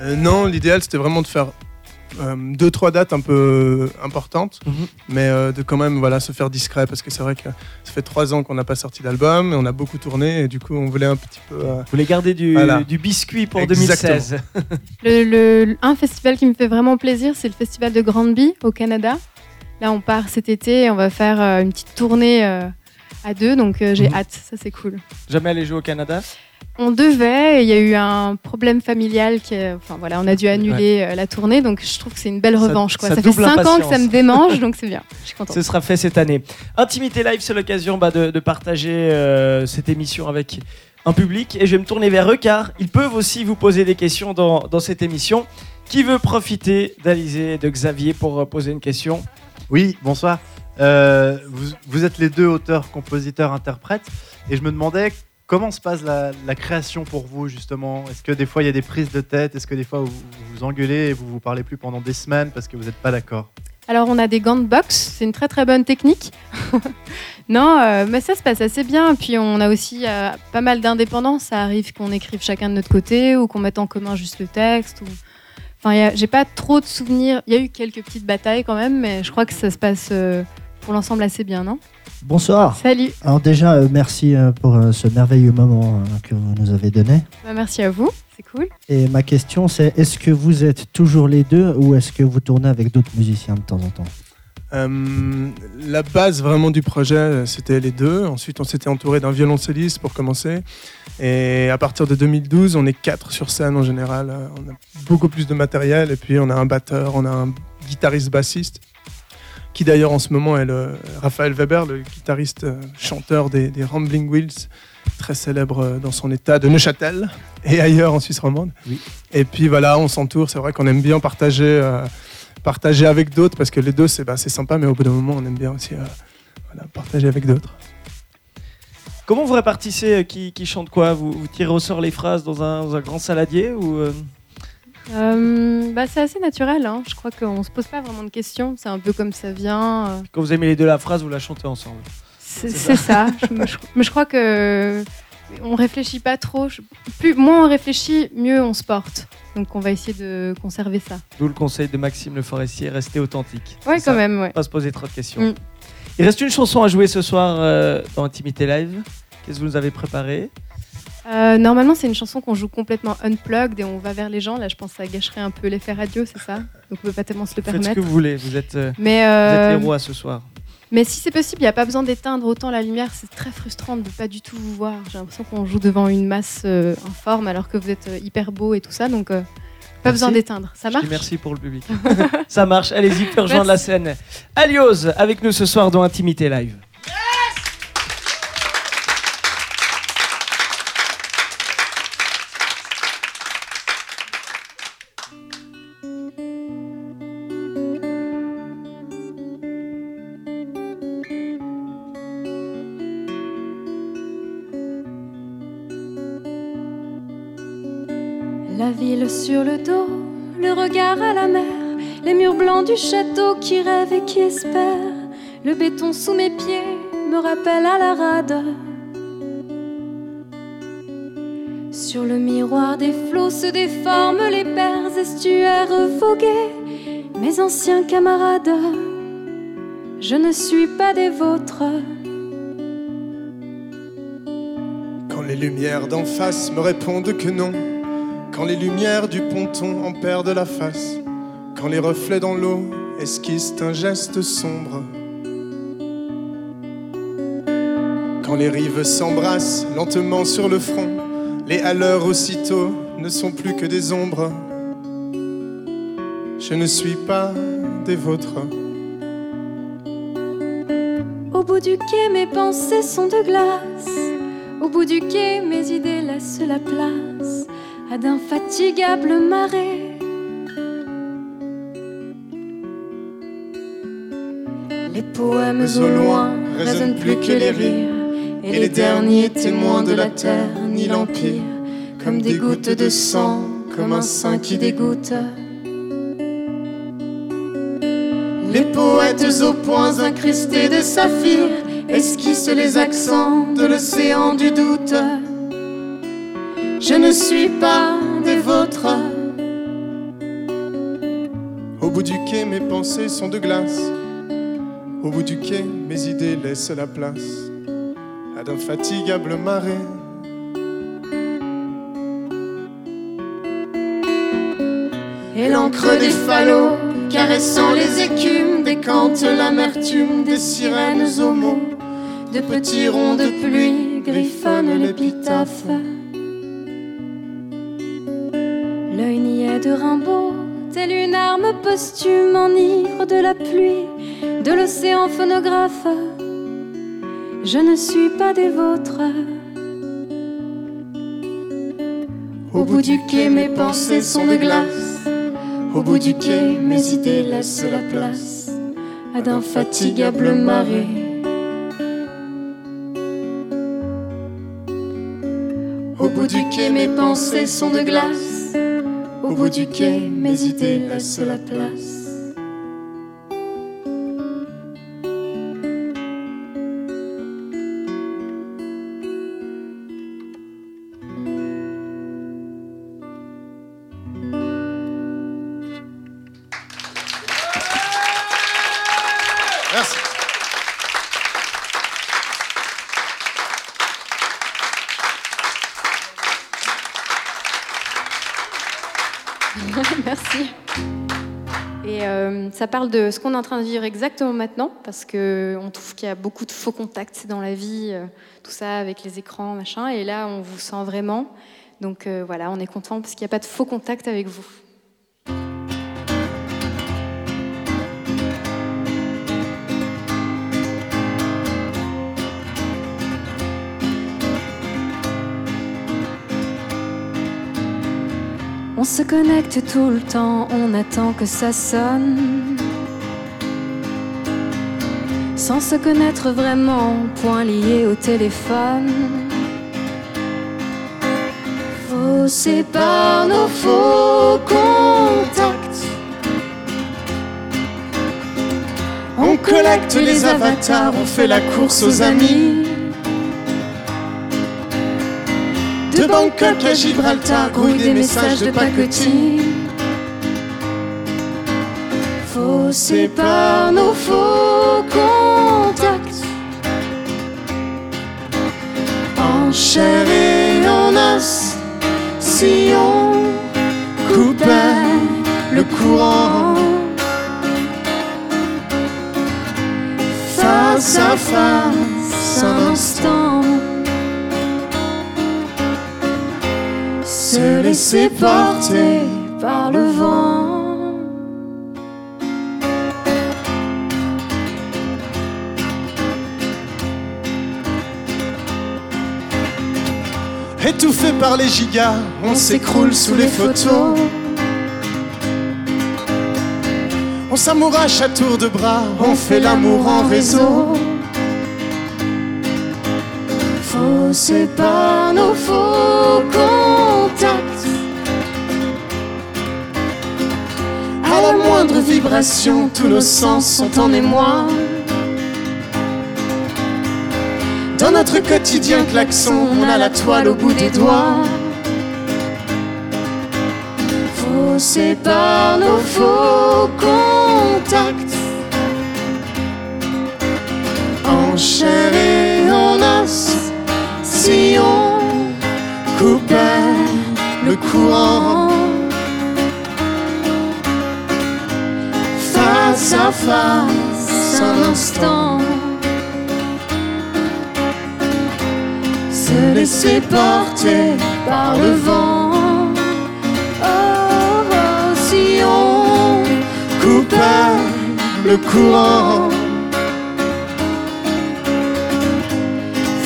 Euh, non, l'idéal c'était vraiment de faire euh, deux trois dates un peu importantes,
Mhm.
mais euh, de quand même voilà se faire discret parce que c'est vrai que ça fait trois ans qu'on n'a pas sorti d'album, et on a beaucoup tourné et du coup on voulait un petit peu. euh,
Vous voulez garder du,
Voilà.
du biscuit pour
Exactement.
2016
Le, le- un festival qui me fait vraiment plaisir, c'est le festival de Granby au Canada. Là, on part cet été et on va faire euh, une petite tournée euh, à deux, donc euh, j'ai
Mhm.
hâte, ça c'est cool.
Jamais aller jouer au Canada?
On devait, il y a eu un problème familial qui, a- enfin voilà, on a dû annuler euh, la tournée, donc je trouve que c'est une belle
Ça-
revanche. Quoi.
ça
Ça, fait
double
5 ans que ça me démange, donc [LAUGHS] c'est bien. Je suis contente.
Ce sera fait cette année. Intimité Live, c'est l'occasion bah, de, de partager euh, cette émission avec un public. Et je vais me tourner vers eux car ils peuvent aussi vous poser des questions dans, dans cette émission. Qui veut profiter d'Alizé et de Xavier pour euh, poser une question?
Oui, bonsoir. Euh, vous, vous êtes les deux auteurs, compositeurs, interprètes, et je me demandais Comment se passe la, création pour vous justement? Est-ce que des fois il y a des prises de tête? Est-ce que des fois vous vous, engueulez et vous vous parlez plus pendant des semaines parce que vous n'êtes pas d'accord?
Alors on a des gants de boxe, c'est une très très bonne technique. [LAUGHS] non, euh, mais ça se passe assez bien. Puis on a aussi euh, pas mal d'indépendance. Ça arrive qu'on écrive chacun de notre côté ou qu'on mette en commun juste le texte. Enfin, j'ai pas trop de souvenirs. Il y a eu quelques petites batailles quand même, mais je crois que ça se passe euh, pour l'ensemble assez bien, non?
Bonsoir.
Salut,
Alors déjà, euh, merci euh, pour euh, ce merveilleux moment euh, que vous nous avez donné.
Bah, merci à vous, c'est cool.
Et ma question, c'est est-ce que vous êtes toujours les deux ou est-ce que vous tournez avec d'autres musiciens de temps en temps?
Euh, la base vraiment du projet, c'était les deux. Ensuite, on s'était entouré d'un violoncelliste pour commencer. Et à partir de 2012, on est quatre sur scène en général. On a beaucoup plus de matériel. Et puis, on a un batteur, on a un guitariste bassiste. Qui d'ailleurs en ce moment est le Raphaël Weber, le guitariste euh, chanteur des, des Rambling Wheels, très célèbre euh, dans son état de Neuchâtel et ailleurs en Suisse romande.
Oui.
Et puis voilà, on s'entoure. C'est vrai qu'on aime bien partager. euh, partager avec d'autres parce que les deux c'est bah, c'est sympa mais au bout d'un moment on aime bien aussi euh, voilà, partager avec d'autres.
Comment vous répartissez euh, qui, qui chante quoi? Vous, vous tirez au sort les phrases dans un, dans un grand saladier ou euh,
bah, c'est assez naturel, hein. je crois qu'on se pose pas vraiment de questions. C'est un peu comme ça vient. euh.
quand vous aimez les deux la phrase, vous la chantez ensemble
C'est
C'est
c'est ça. Je- mais, je, mais je crois que on réfléchit pas trop. Je- plus, moins on réfléchit, mieux on se porte. Donc on va essayer de conserver ça.
D'où le conseil de Maxime Le Forestier, restez authentique.
Ouais,
C'est ça,
quand même, ouais.
Pas se poser trop de questions.
Mm.
Il reste une chanson à jouer ce soir euh, dans Intimité Live. Qu'est-ce que vous nous avez préparé?
Euh, normalement, c'est une chanson qu'on joue complètement unplugged et on va vers les gens. Là, je pense que ça gâcherait un peu l'effet radio, c'est ça? Donc on peut pas tellement se le
Faites ce
permettre.
que vous voulez, vous êtes, euh,
Mais,
vous
euh,
êtes les rois ce soir.
mais si c'est possible, il n'y a pas besoin d'éteindre autant la lumière. C'est très frustrant de ne pas du tout vous voir. J'ai l'impression qu'on joue devant une masse euh, informe alors que vous êtes euh, hyper beau et tout ça. Donc, euh, pas
Merci.
besoin d'éteindre. Ça marche?
merci pour le public. [LAUGHS] Ça marche, allez-y, rejoindre la scène. Alios, avec nous ce soir dans Intimité Live.
La ville sur le dos, le regard à la mer, les murs blancs du château qui rêvent et qui espèrent. Le béton sous mes pieds me rappelle à la rade. Sur le miroir des flots se déforment les pères estuaires vogués, mes anciens camarades. Je ne suis pas des vôtres.
Quand les lumières d'en face me répondent que non, quand les lumières du ponton en perdent la face, quand les reflets dans l'eau esquissent un geste sombre, quand les rives s'embrassent lentement sur le front, les haleurs aussitôt ne sont plus que des ombres. Je ne suis pas des vôtres.
Au bout du quai, mes pensées sont de glace. Au bout du quai, mes idées laissent la place à d'infatigables marées. Les poèmes au loin résonnent plus que les rires, et les derniers témoins de la terre ni l'empire, comme des gouttes de sang, comme un sein qui dégoûte. Les poètes aux poings incrustés de saphir esquissent les accents de l'océan du doute. Je ne suis pas des vôtres.
Au bout du quai, mes pensées sont de glace. Au bout du quai, mes idées laissent la place à d'infatigables marées.
Et l'encre des falots, caressant les écumes, décante l'amertume des sirènes aux mots. De petits ronds de pluie griffonnent l'épitaphe. De Rimbaud, telle une arme posthume enivre de la pluie, de l'océan phonographe. Je ne suis pas des vôtres. Au bout du quai, mes pensées sont de glace. Au bout du quai, mes idées laissent la place à d'infatigables marées. bout du quai, mes pensées sont de glace. Au bout du quai, mes idées laissent la place.
Ça parle de ce qu'on est en train de vivre exactement maintenant, parce qu'on trouve qu'il y a beaucoup de faux contacts dans la vie, euh, tout ça avec les écrans, machin. Et là, on vous sent vraiment. Donc euh, voilà, on est content parce qu'il n'y a pas de faux contacts avec vous. On se connecte tout le temps, on attend que ça sonne. Sans se connaître vraiment, point lié au téléphone.
Faussés par nos faux contacts. On collecte les avatars, on fait la course aux amis. De Bangkok à Gibraltar, grouille des messages de pacotille. Faussés par nos faux chair et en os, si on coupait le courant. Face à face, un instant. se laisser porter par le vent.
Étouffé par les gigas, on s'écroule sous les photos. On s'amourache à tour de bras, on fait l'amour en réseau.
Faussés par nos faux contacts. À la moindre vibration, tous nos sens sont en émoi. Dans notre quotidien klaxon, on a la toile au bout des doigts. Faussés par nos faux contacts. En chair et en os, si on coupait le courant. Face à face, un instant. Se laisser porter par le vent. Oh, oh, si on coupait le courant.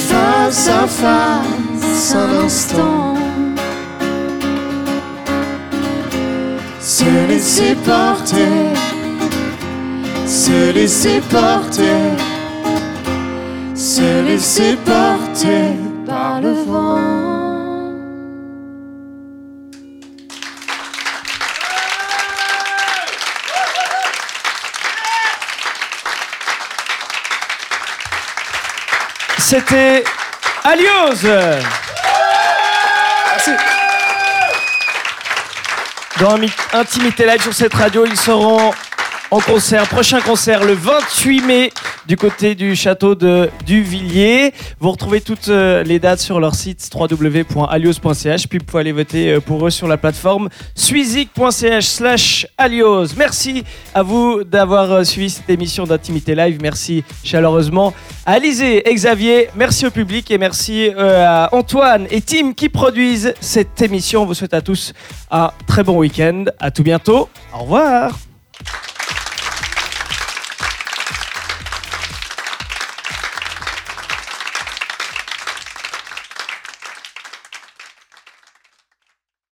Face à face, un instant. Se laisser porter, se laisser porter, se laisser porter par le vent.
C'était Alios
Merci.
Dans Intimité Live sur cette radio, ils seront en concert, prochain concert le 28 mai du côté du château de Duvilliers. Vous retrouvez toutes euh, les dates sur leur site www.alios.ch puis vous pouvez aller voter euh, pour eux sur la plateforme suizic.ch slash alios. Merci à vous d'avoir euh, suivi cette émission d'Intimité Live. Merci chaleureusement à Alizé et Xavier. Merci au public et merci à Antoine et Tim qui produisent cette émission. On vous souhaite à tous un très bon week-end. À tout bientôt. Au revoir.